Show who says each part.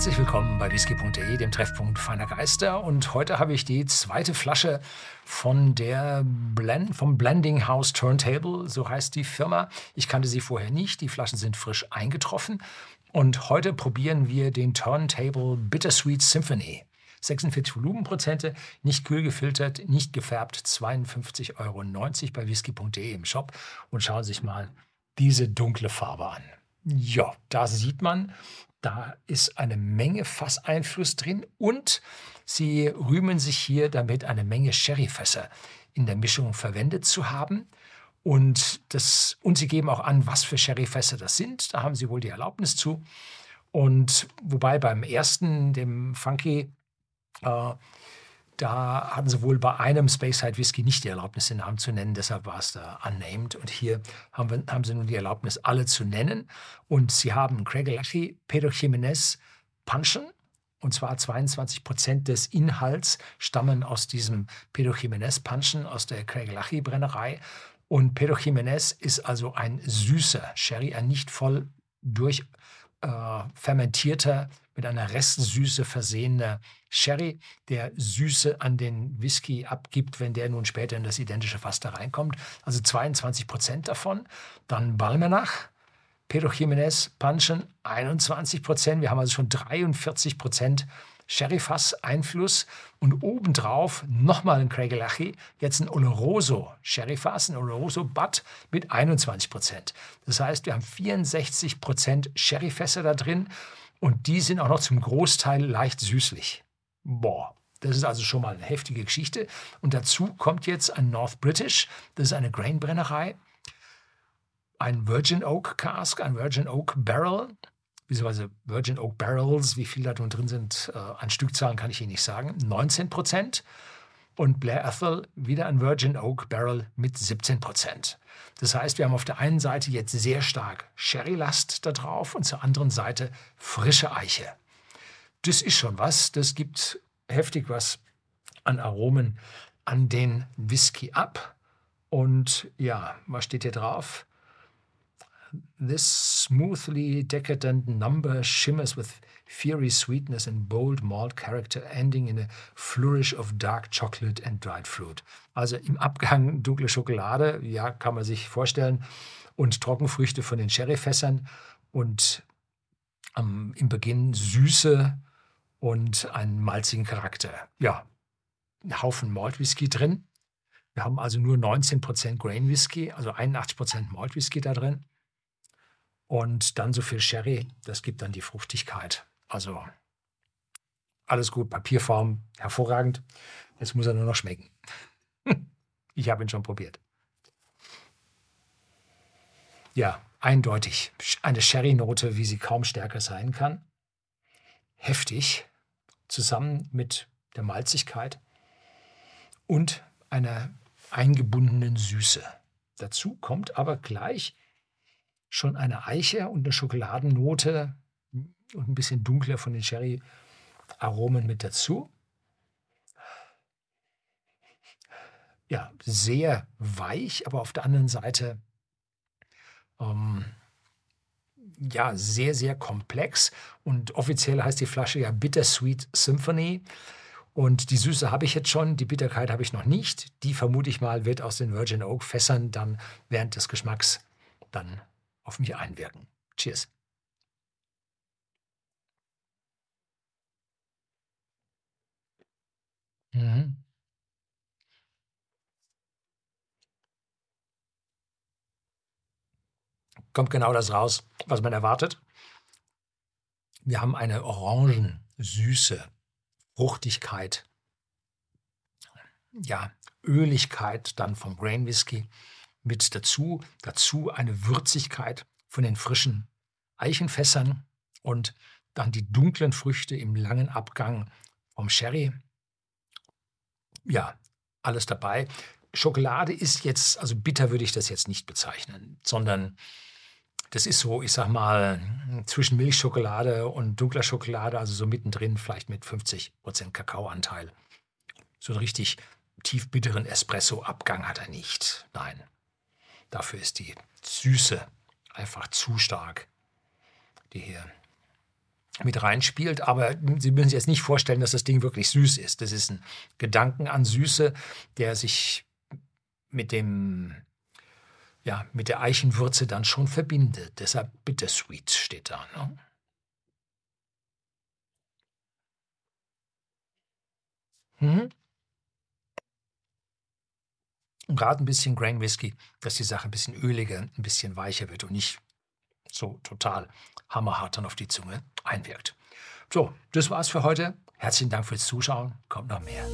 Speaker 1: Herzlich willkommen bei whisky.de, dem Treffpunkt feiner Geister. Und heute habe ich die zweite Flasche von der Blend, vom Blending House Turntable, so heißt die Firma. Ich kannte sie vorher nicht. Die Flaschen sind frisch eingetroffen. Und heute probieren wir den Turntable Bittersweet Symphony. 46 Volumenprozente, nicht kühl gefiltert, nicht gefärbt, 52,90 Euro bei whisky.de im Shop. Und schauen Sie sich mal diese dunkle Farbe an. Ja, da sieht man, da ist eine Menge Fasseinfluss drin und sie rühmen sich hier damit, eine Menge Sherryfässer in der Mischung verwendet zu haben. Und, das, und sie geben auch an, was für Sherryfässer das sind. Da haben sie wohl die Erlaubnis zu. Und wobei beim ersten, dem Funky, äh, da hatten sie wohl bei einem Speyside Whisky nicht die Erlaubnis, den Namen zu nennen, deshalb war es da unnamed. Und hier haben, wir, haben sie nun die Erlaubnis, alle zu nennen. Und sie haben Craig Lackey, Pedro Jimenez, Punchen. Und zwar 22 Prozent des Inhalts stammen aus diesem Pedro Jimenez Punchen aus der Craig Lackey Brennerei. Und Pedro Jimenez ist also ein süßer Sherry, ein nicht voll durch äh, fermentierter, mit einer Restsüße versehener Sherry, der Süße an den Whisky abgibt, wenn der nun später in das identische Fass da reinkommt. Also 22 Prozent davon. Dann Balmenach, Pedro Jiménez, Punchen 21 Prozent. Wir haben also schon 43 Prozent Sherryfass-Einfluss und obendrauf nochmal ein Craigelachie, jetzt ein Oloroso Sherryfass, ein Oloroso Butt mit 21 Prozent. Das heißt, wir haben 64 Prozent Sherryfässer da drin und die sind auch noch zum Großteil leicht süßlich. Boah, das ist also schon mal eine heftige Geschichte. Und dazu kommt jetzt ein North British, das ist eine Grainbrennerei, ein Virgin Oak Cask, ein Virgin Oak Barrel, beziehungsweise Virgin Oak Barrels, wie viel da drin sind, äh, an Stückzahlen kann ich Ihnen nicht sagen, 19 Prozent. Und Blair Ethel wieder ein Virgin Oak Barrel mit 17 Prozent. Das heißt, wir haben auf der einen Seite jetzt sehr stark Sherry-Last da drauf und zur anderen Seite frische Eiche. Das ist schon was, das gibt heftig was an Aromen an den Whisky ab. Und ja, was steht hier drauf? This smoothly decadent number shimmers with fiery sweetness and bold malt character, ending in a flourish of dark chocolate and dried fruit. Also im Abgang dunkle Schokolade, ja, kann man sich vorstellen, und Trockenfrüchte von den Sherryfässern und ähm, im Beginn Süße und einen malzigen Charakter. Ja, ein Haufen Malt Whisky drin. Wir haben also nur 19% Grain Whisky, also 81% Malt Whisky da drin. Und dann so viel Sherry, das gibt dann die Fruchtigkeit. Also alles gut, Papierform, hervorragend. Jetzt muss er nur noch schmecken. ich habe ihn schon probiert. Ja, eindeutig. Eine Sherry-Note, wie sie kaum stärker sein kann. Heftig, zusammen mit der Malzigkeit und einer eingebundenen Süße. Dazu kommt aber gleich schon eine Eiche und eine Schokoladennote und ein bisschen dunkler von den Sherry-Aromen mit dazu. Ja, sehr weich, aber auf der anderen Seite ähm, ja, sehr, sehr komplex. Und offiziell heißt die Flasche ja Bittersweet Symphony. Und die Süße habe ich jetzt schon, die Bitterkeit habe ich noch nicht. Die vermute ich mal wird aus den Virgin Oak Fässern dann während des Geschmacks dann auf mich einwirken. Cheers. Mhm. Kommt genau das raus, was man erwartet. Wir haben eine Orangensüße, Fruchtigkeit, ja, Öligkeit dann vom Grain Whisky mit dazu, dazu eine Würzigkeit von den frischen Eichenfässern und dann die dunklen Früchte im langen Abgang vom Sherry. Ja, alles dabei. Schokolade ist jetzt, also bitter würde ich das jetzt nicht bezeichnen, sondern das ist so, ich sag mal, zwischen Milchschokolade und dunkler Schokolade, also so mittendrin, vielleicht mit 50% Kakaoanteil. So einen richtig tief bitteren Espresso-Abgang hat er nicht. Nein. Dafür ist die Süße einfach zu stark, die hier mit reinspielt. Aber Sie müssen sich jetzt nicht vorstellen, dass das Ding wirklich süß ist. Das ist ein Gedanken an Süße, der sich mit dem ja, mit der Eichenwürze dann schon verbindet. Deshalb Bittersweet steht da. Ne? Mhm. Und gerade ein bisschen Grain Whisky, dass die Sache ein bisschen öliger, ein bisschen weicher wird und nicht so total hammerhart dann auf die Zunge einwirkt. So, das war's für heute. Herzlichen Dank fürs Zuschauen. Kommt noch mehr.